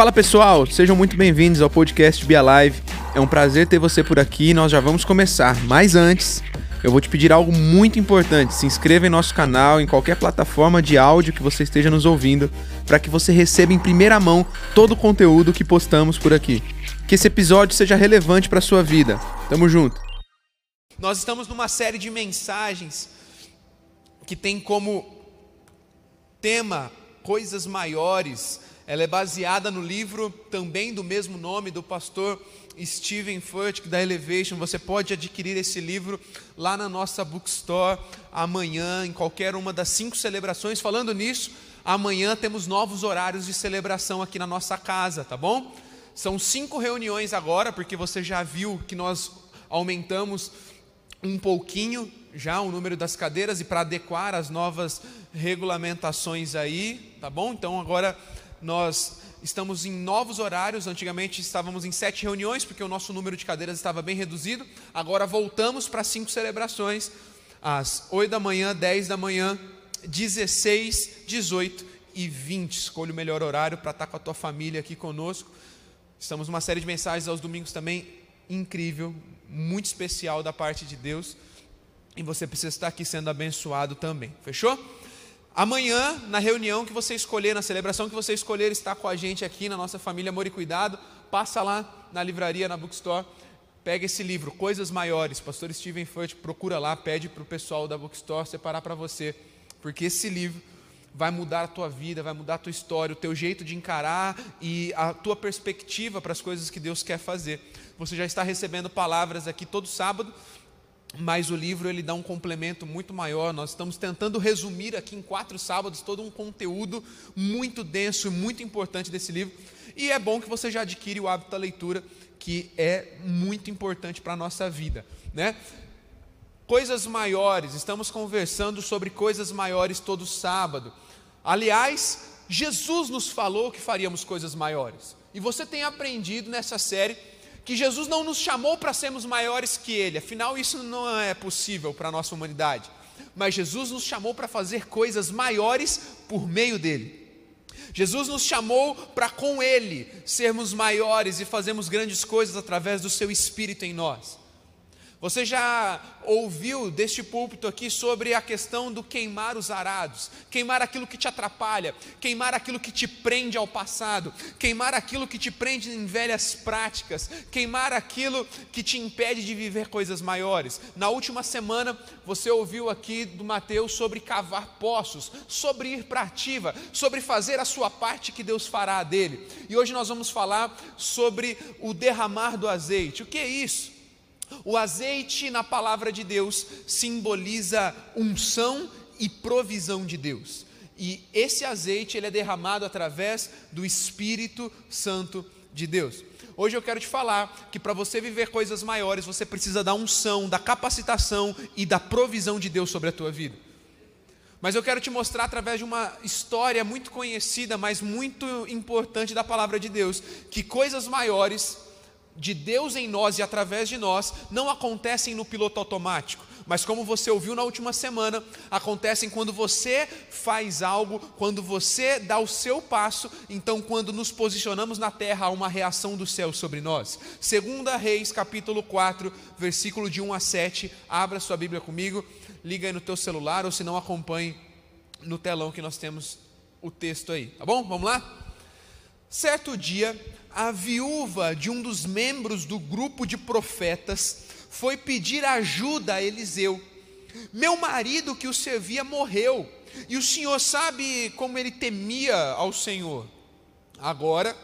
Fala pessoal, sejam muito bem-vindos ao podcast Be Alive. É um prazer ter você por aqui e nós já vamos começar. Mas antes, eu vou te pedir algo muito importante. Se inscreva em nosso canal, em qualquer plataforma de áudio que você esteja nos ouvindo, para que você receba em primeira mão todo o conteúdo que postamos por aqui. Que esse episódio seja relevante para sua vida. Tamo junto. Nós estamos numa série de mensagens que tem como tema coisas maiores. Ela é baseada no livro também do mesmo nome do pastor Steven Furtick da Elevation. Você pode adquirir esse livro lá na nossa bookstore amanhã, em qualquer uma das cinco celebrações. Falando nisso, amanhã temos novos horários de celebração aqui na nossa casa, tá bom? São cinco reuniões agora, porque você já viu que nós aumentamos um pouquinho já o número das cadeiras e para adequar as novas regulamentações aí, tá bom? Então agora nós estamos em novos horários. Antigamente estávamos em sete reuniões, porque o nosso número de cadeiras estava bem reduzido. Agora voltamos para cinco celebrações: às oito da manhã, dez da manhã, dezesseis, dezoito e vinte. Escolha o melhor horário para estar com a tua família aqui conosco. Estamos numa série de mensagens aos domingos também incrível, muito especial da parte de Deus. E você precisa estar aqui sendo abençoado também. Fechou? Amanhã, na reunião que você escolher, na celebração que você escolher estar com a gente aqui na nossa família Amor e Cuidado, passa lá na livraria, na bookstore, pega esse livro, Coisas Maiores. Pastor Steven Furt procura lá, pede para o pessoal da bookstore separar para você, porque esse livro vai mudar a tua vida, vai mudar a tua história, o teu jeito de encarar e a tua perspectiva para as coisas que Deus quer fazer. Você já está recebendo palavras aqui todo sábado mas o livro ele dá um complemento muito maior. Nós estamos tentando resumir aqui em quatro sábados todo um conteúdo muito denso e muito importante desse livro. E é bom que você já adquire o hábito da leitura, que é muito importante para a nossa vida, né? Coisas maiores, estamos conversando sobre coisas maiores todo sábado. Aliás, Jesus nos falou que faríamos coisas maiores. E você tem aprendido nessa série que Jesus não nos chamou para sermos maiores que Ele, afinal, isso não é possível para a nossa humanidade. Mas Jesus nos chamou para fazer coisas maiores por meio dele. Jesus nos chamou para com Ele sermos maiores e fazermos grandes coisas através do Seu Espírito em nós. Você já ouviu deste púlpito aqui sobre a questão do queimar os arados, queimar aquilo que te atrapalha, queimar aquilo que te prende ao passado, queimar aquilo que te prende em velhas práticas, queimar aquilo que te impede de viver coisas maiores. Na última semana, você ouviu aqui do Mateus sobre cavar poços, sobre ir para ativa, sobre fazer a sua parte que Deus fará dele. E hoje nós vamos falar sobre o derramar do azeite. O que é isso? O azeite na palavra de Deus simboliza unção e provisão de Deus. E esse azeite ele é derramado através do Espírito Santo de Deus. Hoje eu quero te falar que para você viver coisas maiores, você precisa da unção, da capacitação e da provisão de Deus sobre a tua vida. Mas eu quero te mostrar através de uma história muito conhecida, mas muito importante da palavra de Deus, que coisas maiores de Deus em nós e através de nós não acontecem no piloto automático, mas como você ouviu na última semana, acontecem quando você faz algo, quando você dá o seu passo, então quando nos posicionamos na terra há uma reação do céu sobre nós. Segunda Reis, capítulo 4, versículo de 1 a 7. Abra sua Bíblia comigo, liga aí no teu celular ou se não acompanhe no telão que nós temos o texto aí, tá bom? Vamos lá? Certo dia, a viúva de um dos membros do grupo de profetas foi pedir ajuda a Eliseu. Meu marido que o servia morreu, e o senhor sabe como ele temia ao Senhor. Agora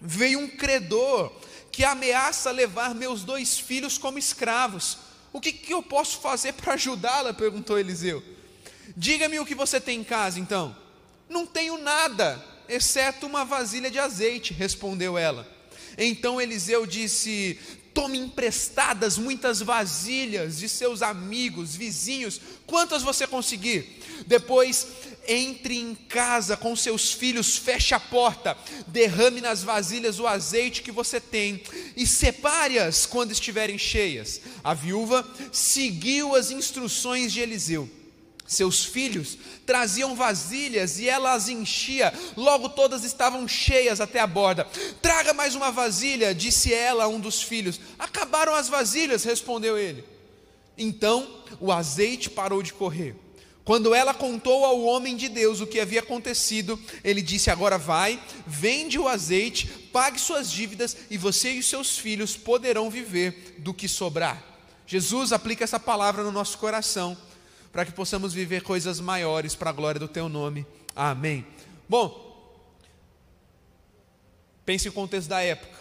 veio um credor que ameaça levar meus dois filhos como escravos. O que, que eu posso fazer para ajudá-la? perguntou Eliseu. Diga-me o que você tem em casa então. Não tenho nada, exceto uma vasilha de azeite, respondeu ela. Então Eliseu disse: Tome emprestadas muitas vasilhas de seus amigos, vizinhos, quantas você conseguir. Depois entre em casa com seus filhos, feche a porta, derrame nas vasilhas o azeite que você tem e separe-as quando estiverem cheias. A viúva seguiu as instruções de Eliseu seus filhos traziam vasilhas e ela as enchia, logo todas estavam cheias até a borda. Traga mais uma vasilha, disse ela a um dos filhos. Acabaram as vasilhas, respondeu ele. Então o azeite parou de correr. Quando ela contou ao homem de Deus o que havia acontecido, ele disse: Agora vai, vende o azeite, pague suas dívidas e você e os seus filhos poderão viver do que sobrar. Jesus aplica essa palavra no nosso coração para que possamos viver coisas maiores para a glória do teu nome. Amém. Bom, pense no contexto da época.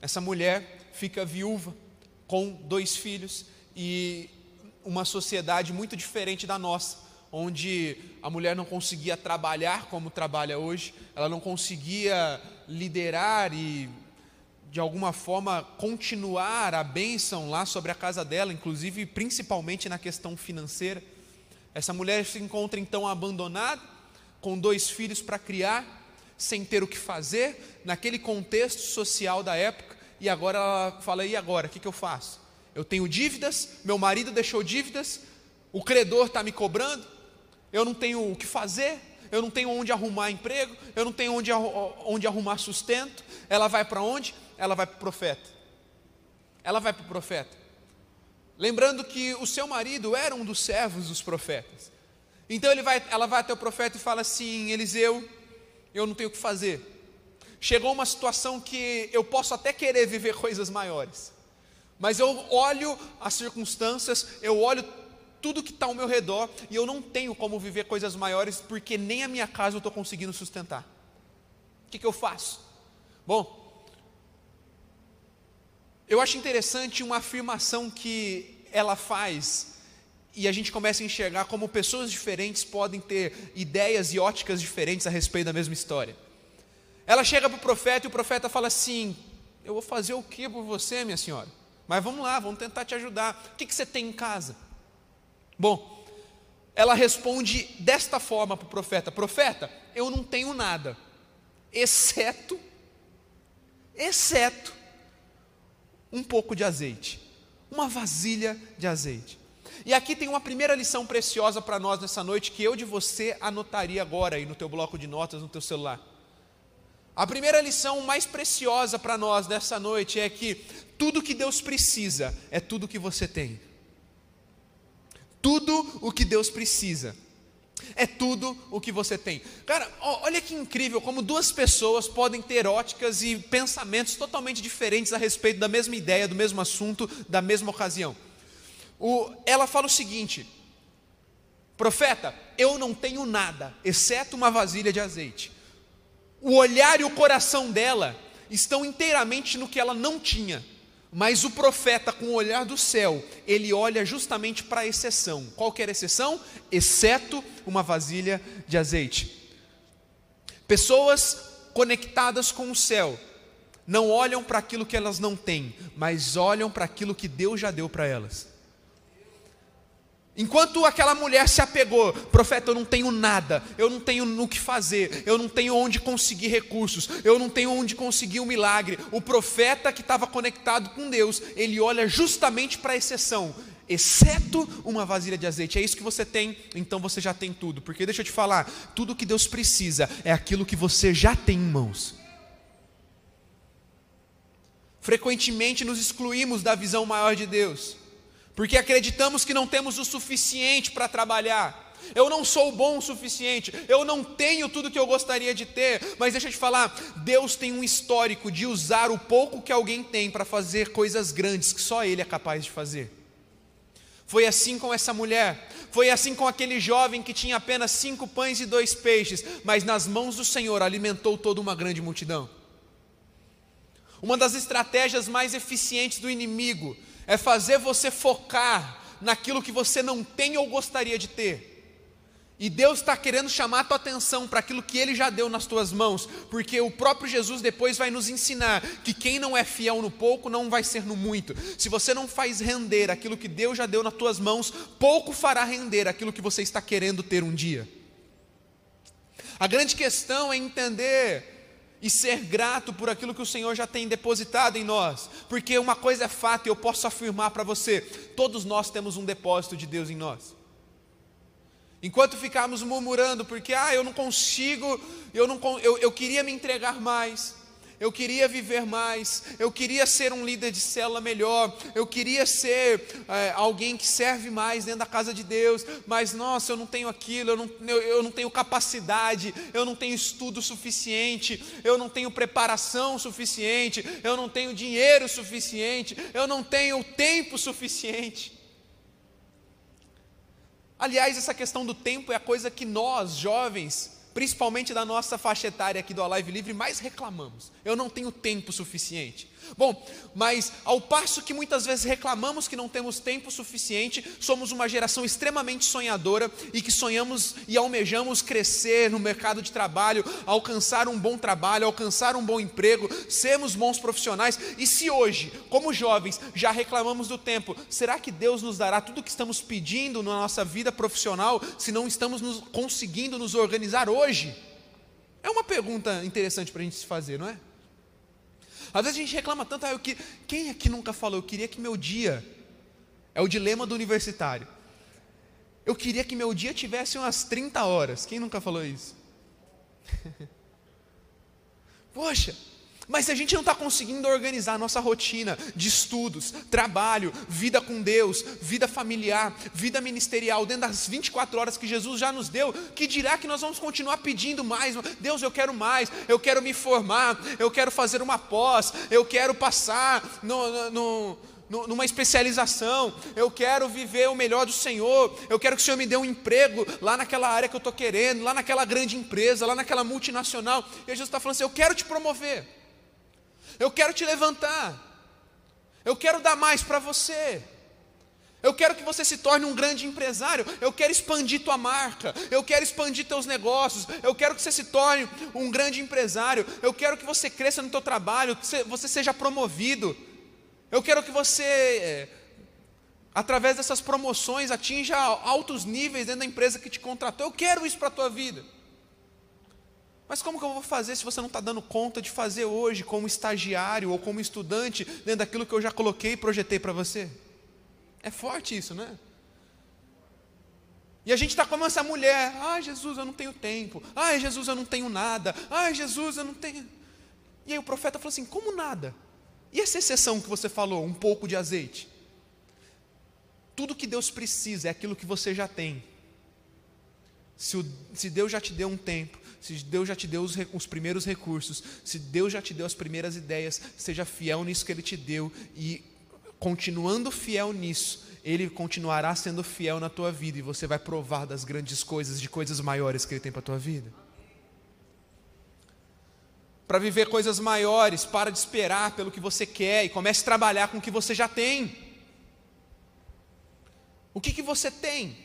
Essa mulher fica viúva com dois filhos e uma sociedade muito diferente da nossa, onde a mulher não conseguia trabalhar como trabalha hoje, ela não conseguia liderar e de alguma forma continuar a bênção lá sobre a casa dela, inclusive principalmente na questão financeira. Essa mulher se encontra então abandonada, com dois filhos para criar, sem ter o que fazer, naquele contexto social da época, e agora ela fala: e agora? O que, que eu faço? Eu tenho dívidas, meu marido deixou dívidas, o credor está me cobrando, eu não tenho o que fazer, eu não tenho onde arrumar emprego, eu não tenho onde, onde arrumar sustento. Ela vai para onde? Ela vai para o profeta. Ela vai para o profeta. Lembrando que o seu marido era um dos servos dos profetas. Então ele vai, ela vai até o profeta e fala assim: Eliseu, eu não tenho o que fazer. Chegou uma situação que eu posso até querer viver coisas maiores, mas eu olho as circunstâncias, eu olho tudo que está ao meu redor e eu não tenho como viver coisas maiores porque nem a minha casa eu estou conseguindo sustentar. O que, que eu faço? Bom, eu acho interessante uma afirmação que ela faz e a gente começa a enxergar como pessoas diferentes podem ter ideias e óticas diferentes a respeito da mesma história. Ela chega para o profeta e o profeta fala assim: Eu vou fazer o que por você, minha senhora? Mas vamos lá, vamos tentar te ajudar. O que, que você tem em casa? Bom, ela responde desta forma para o profeta: Profeta, eu não tenho nada, exceto, exceto um pouco de azeite, uma vasilha de azeite. E aqui tem uma primeira lição preciosa para nós nessa noite que eu de você anotaria agora aí no teu bloco de notas, no teu celular. A primeira lição mais preciosa para nós nessa noite é que tudo que Deus precisa é tudo que você tem. Tudo o que Deus precisa é tudo o que você tem. Cara, olha que incrível como duas pessoas podem ter óticas e pensamentos totalmente diferentes a respeito da mesma ideia, do mesmo assunto, da mesma ocasião. O, ela fala o seguinte: Profeta, eu não tenho nada, exceto uma vasilha de azeite. O olhar e o coração dela estão inteiramente no que ela não tinha. Mas o profeta, com o olhar do céu, ele olha justamente para a exceção. Qual que era a exceção? Exceto uma vasilha de azeite. Pessoas conectadas com o céu não olham para aquilo que elas não têm, mas olham para aquilo que Deus já deu para elas. Enquanto aquela mulher se apegou, profeta, eu não tenho nada, eu não tenho no que fazer, eu não tenho onde conseguir recursos, eu não tenho onde conseguir um milagre. O profeta que estava conectado com Deus, ele olha justamente para a exceção, exceto uma vasilha de azeite. É isso que você tem, então você já tem tudo. Porque deixa eu te falar, tudo que Deus precisa é aquilo que você já tem em mãos. Frequentemente nos excluímos da visão maior de Deus porque acreditamos que não temos o suficiente para trabalhar. Eu não sou bom o suficiente, eu não tenho tudo que eu gostaria de ter, mas deixa eu te falar, Deus tem um histórico de usar o pouco que alguém tem para fazer coisas grandes que só Ele é capaz de fazer. Foi assim com essa mulher, foi assim com aquele jovem que tinha apenas cinco pães e dois peixes, mas nas mãos do Senhor alimentou toda uma grande multidão. Uma das estratégias mais eficientes do inimigo é fazer você focar naquilo que você não tem ou gostaria de ter. E Deus está querendo chamar a tua atenção para aquilo que Ele já deu nas tuas mãos, porque o próprio Jesus depois vai nos ensinar que quem não é fiel no pouco não vai ser no muito. Se você não faz render aquilo que Deus já deu nas tuas mãos, pouco fará render aquilo que você está querendo ter um dia. A grande questão é entender e ser grato por aquilo que o Senhor já tem depositado em nós, porque uma coisa é fato e eu posso afirmar para você: todos nós temos um depósito de Deus em nós. Enquanto ficarmos murmurando, porque ah, eu não consigo, eu, não, eu, eu queria me entregar mais, eu queria viver mais, eu queria ser um líder de célula melhor, eu queria ser é, alguém que serve mais dentro da casa de Deus, mas nossa, eu não tenho aquilo, eu não, eu, eu não tenho capacidade, eu não tenho estudo suficiente, eu não tenho preparação suficiente, eu não tenho dinheiro suficiente, eu não tenho tempo suficiente. Aliás, essa questão do tempo é a coisa que nós, jovens, principalmente da nossa faixa etária aqui do Alive Livre, mais reclamamos. Eu não tenho tempo suficiente. Bom, mas ao passo que muitas vezes reclamamos que não temos tempo suficiente, somos uma geração extremamente sonhadora e que sonhamos e almejamos crescer no mercado de trabalho, alcançar um bom trabalho, alcançar um bom emprego, sermos bons profissionais. E se hoje, como jovens, já reclamamos do tempo, será que Deus nos dará tudo o que estamos pedindo na nossa vida profissional se não estamos nos, conseguindo nos organizar hoje? É uma pergunta interessante para a gente se fazer, não é? Às vezes a gente reclama tanto, ah, eu que... quem aqui nunca falou, eu queria que meu dia, é o dilema do universitário, eu queria que meu dia tivesse umas 30 horas, quem nunca falou isso? Poxa, mas se a gente não está conseguindo organizar a nossa rotina de estudos, trabalho, vida com Deus, vida familiar, vida ministerial, dentro das 24 horas que Jesus já nos deu, que dirá que nós vamos continuar pedindo mais? Deus, eu quero mais, eu quero me formar, eu quero fazer uma pós, eu quero passar no, no, no numa especialização, eu quero viver o melhor do Senhor, eu quero que o Senhor me dê um emprego lá naquela área que eu estou querendo, lá naquela grande empresa, lá naquela multinacional. E Jesus está falando assim: eu quero te promover. Eu quero te levantar. Eu quero dar mais para você. Eu quero que você se torne um grande empresário. Eu quero expandir tua marca. Eu quero expandir teus negócios. Eu quero que você se torne um grande empresário. Eu quero que você cresça no teu trabalho, que você seja promovido. Eu quero que você, eh, através dessas promoções, atinja altos níveis dentro da empresa que te contratou. Eu quero isso para a tua vida. Mas como que eu vou fazer se você não está dando conta de fazer hoje, como estagiário ou como estudante, dentro daquilo que eu já coloquei e projetei para você? É forte isso, né? E a gente está como essa mulher, ai Jesus, eu não tenho tempo, ai Jesus, eu não tenho nada, ai Jesus, eu não tenho. E aí o profeta falou assim: como nada? E essa exceção que você falou, um pouco de azeite? Tudo que Deus precisa é aquilo que você já tem. Se, o, se Deus já te deu um tempo, se Deus já te deu os, os, primeiros recursos, se Deus já te deu as primeiras ideias, seja fiel nisso que Ele te deu e continuando fiel nisso, Ele continuará sendo fiel na tua vida e você vai provar das grandes coisas, de coisas maiores que Ele tem para a tua vida. Para viver coisas maiores, para de esperar pelo que você quer e comece a trabalhar com o que você já tem. O que, que você tem?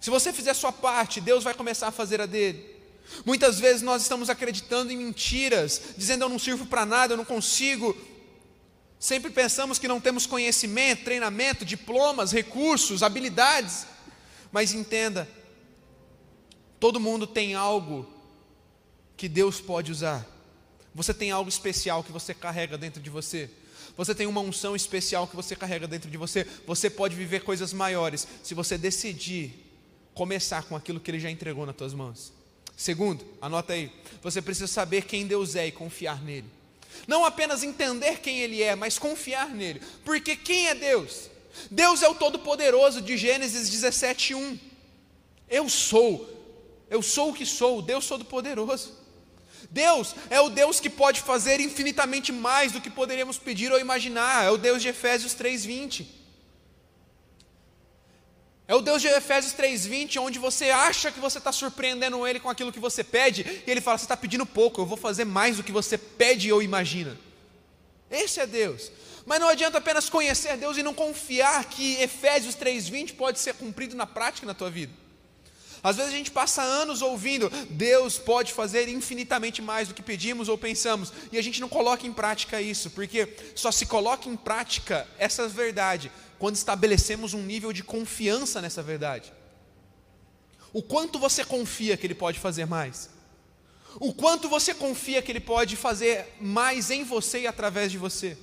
Se você fizer a sua parte, Deus vai começar a fazer a dele. Muitas vezes nós estamos acreditando em mentiras, dizendo eu não sirvo para nada, eu não consigo. Sempre pensamos que não temos conhecimento, treinamento, diplomas, recursos, habilidades. Mas entenda, todo mundo tem algo que Deus pode usar. Você tem algo especial que você carrega dentro de você. Você tem uma unção especial que você carrega dentro de você. Você pode viver coisas maiores se você decidir começar com aquilo que Ele já entregou nas tuas mãos. Segundo, anota aí, você precisa saber quem Deus é e confiar nele. Não apenas entender quem Ele é, mas confiar nele. Porque quem é Deus? Deus é o Todo-Poderoso de Gênesis 17, 1. Eu sou, eu sou o que sou, Deus Todo-Poderoso. Deus é o Deus que pode fazer infinitamente mais do que poderíamos pedir ou imaginar, é o Deus de Efésios 3,20. É o Deus de Efésios 3,20, onde você acha que você está surpreendendo Ele com aquilo que você pede, e Ele fala: Você está pedindo pouco, eu vou fazer mais do que você pede ou imagina. Esse é Deus. Mas não adianta apenas conhecer Deus e não confiar que Efésios 3,20 pode ser cumprido na prática na tua vida. Às vezes a gente passa anos ouvindo, Deus pode fazer infinitamente mais do que pedimos ou pensamos, e a gente não coloca em prática isso, porque só se coloca em prática essa verdade quando estabelecemos um nível de confiança nessa verdade. O quanto você confia que Ele pode fazer mais? O quanto você confia que Ele pode fazer mais em você e através de você?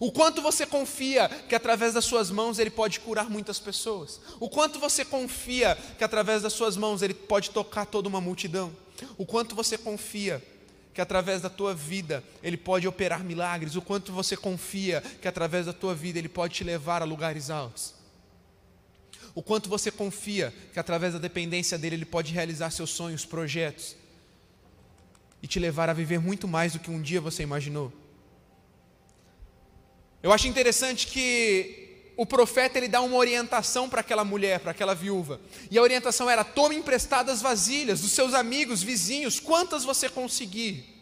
O quanto você confia que através das suas mãos Ele pode curar muitas pessoas. O quanto você confia que através das suas mãos Ele pode tocar toda uma multidão. O quanto você confia que através da tua vida Ele pode operar milagres. O quanto você confia que através da tua vida Ele pode te levar a lugares altos. O quanto você confia que através da dependência dele Ele pode realizar seus sonhos, projetos e te levar a viver muito mais do que um dia você imaginou. Eu acho interessante que o profeta ele dá uma orientação para aquela mulher, para aquela viúva. E a orientação era: tome emprestadas vasilhas dos seus amigos, vizinhos, quantas você conseguir.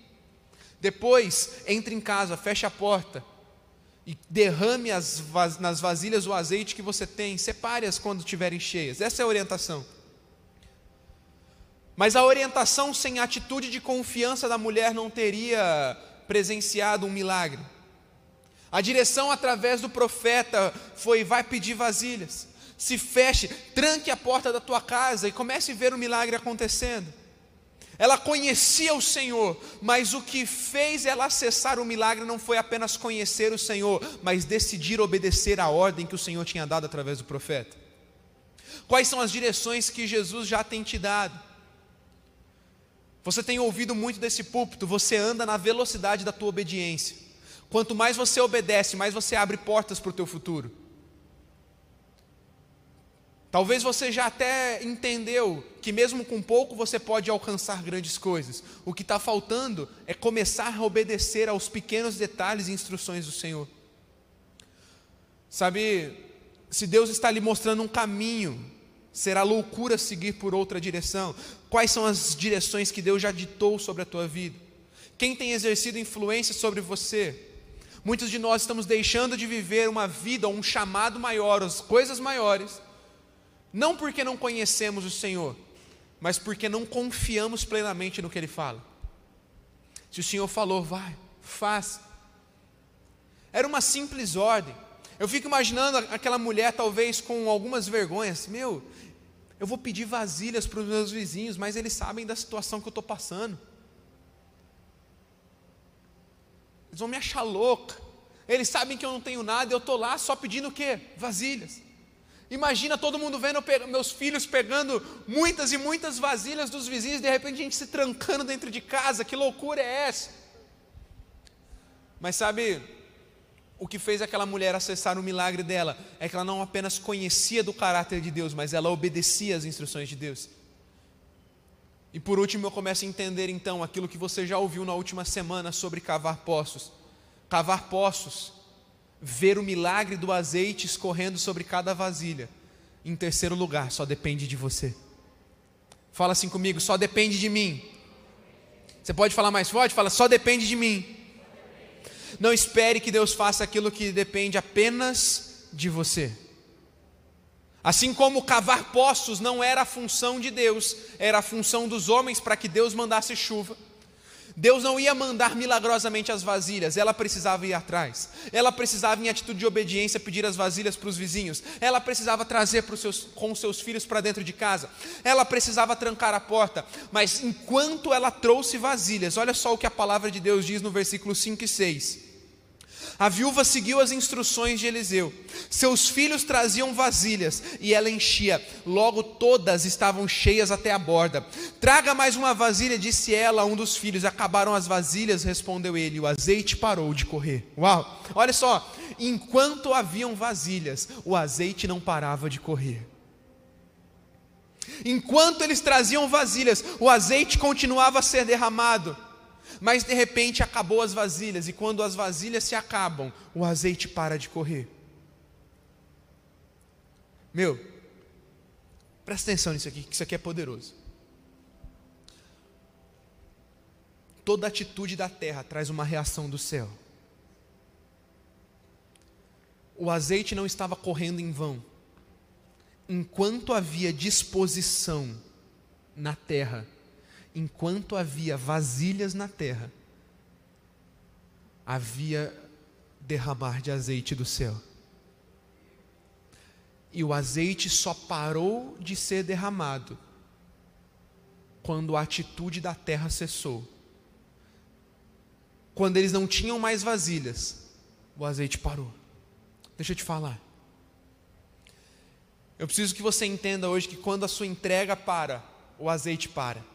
Depois, entre em casa, feche a porta e derrame as, nas vasilhas o azeite que você tem, separe-as quando estiverem cheias. Essa é a orientação. Mas a orientação sem atitude de confiança da mulher não teria presenciado um milagre. A direção através do profeta foi: vai pedir vasilhas, se feche, tranque a porta da tua casa e comece a ver o milagre acontecendo. Ela conhecia o Senhor, mas o que fez ela acessar o milagre não foi apenas conhecer o Senhor, mas decidir obedecer à ordem que o Senhor tinha dado através do profeta. Quais são as direções que Jesus já tem te dado? Você tem ouvido muito desse púlpito, você anda na velocidade da tua obediência. Quanto mais você obedece, mais você abre portas para o teu futuro. Talvez você já até entendeu que mesmo com pouco você pode alcançar grandes coisas. O que está faltando é começar a obedecer aos pequenos detalhes e instruções do Senhor. Sabe, se Deus está lhe mostrando um caminho, será loucura seguir por outra direção. Quais são as direções que Deus já ditou sobre a tua vida? Quem tem exercido influência sobre você? Muitos de nós estamos deixando de viver uma vida, um chamado maior, as coisas maiores, não porque não conhecemos o Senhor, mas porque não confiamos plenamente no que Ele fala. Se o Senhor falou, vai, faz. Era uma simples ordem. Eu fico imaginando aquela mulher, talvez com algumas vergonhas. Meu, eu vou pedir vasilhas para os meus vizinhos, mas eles sabem da situação que eu estou passando. Eles vão me achar louca. Eles sabem que eu não tenho nada, eu estou lá só pedindo o quê? Vasilhas. Imagina todo mundo vendo meus filhos pegando muitas e muitas vasilhas dos vizinhos, de repente a gente se trancando dentro de casa, que loucura é essa? Mas sabe, o que fez aquela mulher acessar o milagre dela é que ela não apenas conhecia do caráter de Deus, mas ela obedecia às instruções de Deus. E por último, eu começo a entender então aquilo que você já ouviu na última semana sobre cavar poços. Cavar poços, ver o milagre do azeite escorrendo sobre cada vasilha. Em terceiro lugar, só depende de você. Fala assim comigo, só depende de mim. Você pode falar mais forte? Fala, só depende de mim. Não espere que Deus faça aquilo que depende apenas de você. Assim como cavar poços não era a função de Deus, era a função dos homens para que Deus mandasse chuva. Deus não ia mandar milagrosamente as vasilhas, ela precisava ir atrás. Ela precisava, em atitude de obediência, pedir as vasilhas para os vizinhos. Ela precisava trazer os seus, com os seus filhos para dentro de casa. Ela precisava trancar a porta. Mas enquanto ela trouxe vasilhas, olha só o que a palavra de Deus diz no versículo 5 e 6. A viúva seguiu as instruções de Eliseu. Seus filhos traziam vasilhas e ela enchia. Logo todas estavam cheias até a borda. Traga mais uma vasilha, disse ela a um dos filhos. Acabaram as vasilhas, respondeu ele. O azeite parou de correr. Uau! Olha só, enquanto haviam vasilhas, o azeite não parava de correr. Enquanto eles traziam vasilhas, o azeite continuava a ser derramado. Mas de repente acabou as vasilhas, e quando as vasilhas se acabam, o azeite para de correr. Meu, presta atenção nisso aqui, que isso aqui é poderoso. Toda atitude da terra traz uma reação do céu. O azeite não estava correndo em vão. Enquanto havia disposição na terra, enquanto havia vasilhas na terra, havia derramar de azeite do céu. E o azeite só parou de ser derramado quando a atitude da terra cessou. Quando eles não tinham mais vasilhas, o azeite parou. Deixa eu te falar. Eu preciso que você entenda hoje que quando a sua entrega para, o azeite para.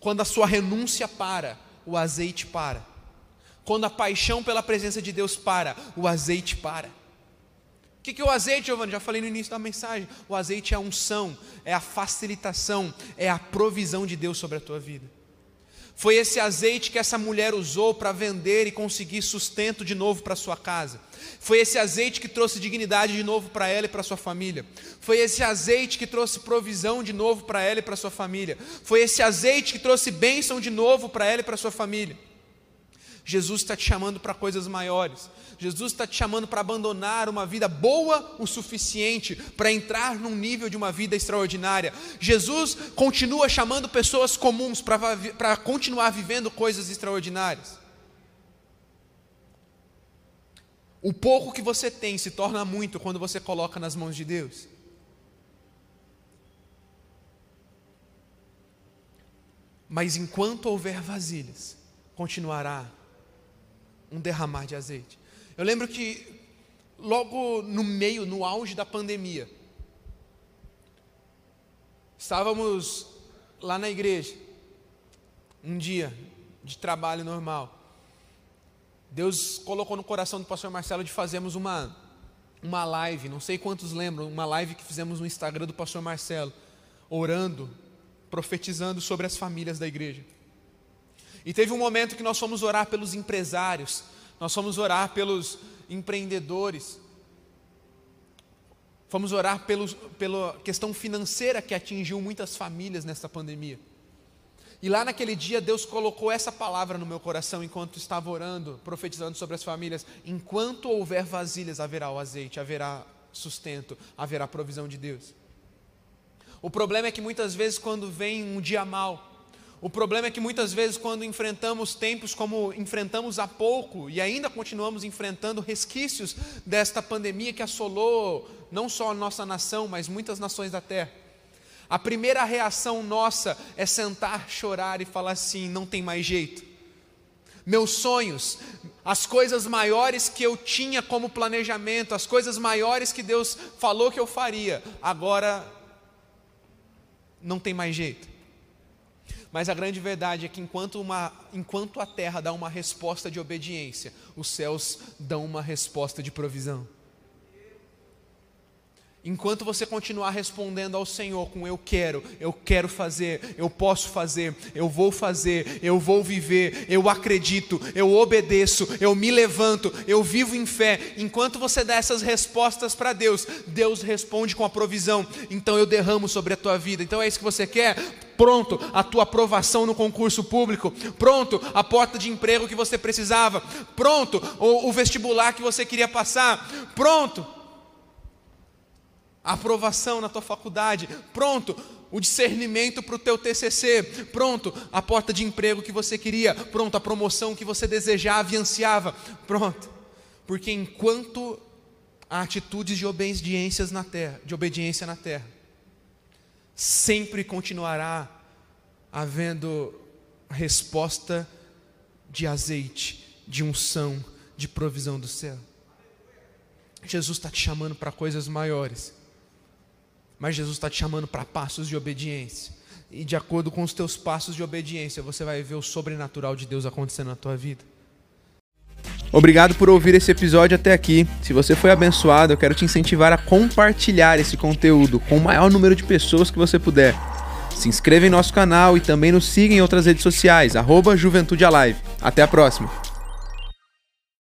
Quando a sua renúncia para, o azeite para. Quando a paixão pela presença de Deus para, o azeite para. O que, que é o azeite, Giovanni? Já falei no início da mensagem. O azeite é a unção, é a facilitação, é a provisão de Deus sobre a tua vida. Foi esse azeite que essa mulher usou para vender e conseguir sustento de novo para sua casa. Foi esse azeite que trouxe dignidade de novo para ela e para sua família. Foi esse azeite que trouxe provisão de novo para ela e para sua família. Foi esse azeite que trouxe bênção de novo para ela e para sua família. Jesus está te chamando para coisas maiores. Jesus está te chamando para abandonar uma vida boa o suficiente para entrar num nível de uma vida extraordinária. Jesus continua chamando pessoas comuns para continuar vivendo coisas extraordinárias. O pouco que você tem se torna muito quando você coloca nas mãos de Deus. Mas enquanto houver vasilhas, continuará um derramar de azeite. Eu lembro que logo no meio, no auge da pandemia, estávamos lá na igreja, um dia de trabalho normal. Deus colocou no coração do pastor Marcelo de fazermos uma, uma live, não sei quantos lembram, uma live que fizemos no Instagram do pastor Marcelo, orando, profetizando sobre as famílias da igreja. E teve um momento que nós fomos orar pelos empresários, nós fomos orar pelos empreendedores, fomos orar pelos, pela questão financeira que atingiu muitas famílias nessa pandemia. E lá naquele dia Deus colocou essa palavra no meu coração enquanto estava orando, profetizando sobre as famílias: enquanto houver vasilhas, haverá o azeite, haverá sustento, haverá provisão de Deus. O problema é que muitas vezes, quando vem um dia mal, o problema é que muitas vezes, quando enfrentamos tempos como enfrentamos há pouco, e ainda continuamos enfrentando resquícios desta pandemia que assolou não só a nossa nação, mas muitas nações da terra, a primeira reação nossa é sentar, chorar e falar assim: não tem mais jeito. Meus sonhos, as coisas maiores que eu tinha como planejamento, as coisas maiores que Deus falou que eu faria, agora não tem mais jeito. Mas a grande verdade é que enquanto, uma, enquanto a terra dá uma resposta de obediência, os céus dão uma resposta de provisão. Enquanto você continuar respondendo ao Senhor com eu quero, eu quero fazer, eu posso fazer, eu vou fazer, eu vou viver, eu acredito, eu obedeço, eu me levanto, eu vivo em fé. Enquanto você dá essas respostas para Deus, Deus responde com a provisão. Então eu derramo sobre a tua vida. Então é isso que você quer? Pronto, a tua aprovação no concurso público. Pronto, a porta de emprego que você precisava. Pronto, o, o vestibular que você queria passar. Pronto aprovação na tua faculdade, pronto, o discernimento para o teu TCC, pronto, a porta de emprego que você queria, pronto, a promoção que você desejava e ansiava, pronto. Porque enquanto há atitudes de obediências na terra, de obediência na terra, sempre continuará havendo resposta de azeite, de unção, de provisão do céu. Jesus está te chamando para coisas maiores mas Jesus está te chamando para passos de obediência. E de acordo com os teus passos de obediência, você vai ver o sobrenatural de Deus acontecendo na tua vida. Obrigado por ouvir esse episódio até aqui. Se você foi abençoado, eu quero te incentivar a compartilhar esse conteúdo com o maior número de pessoas que você puder. Se inscreva em nosso canal e também nos siga em outras redes sociais, arroba Juventude Alive. Até a próxima!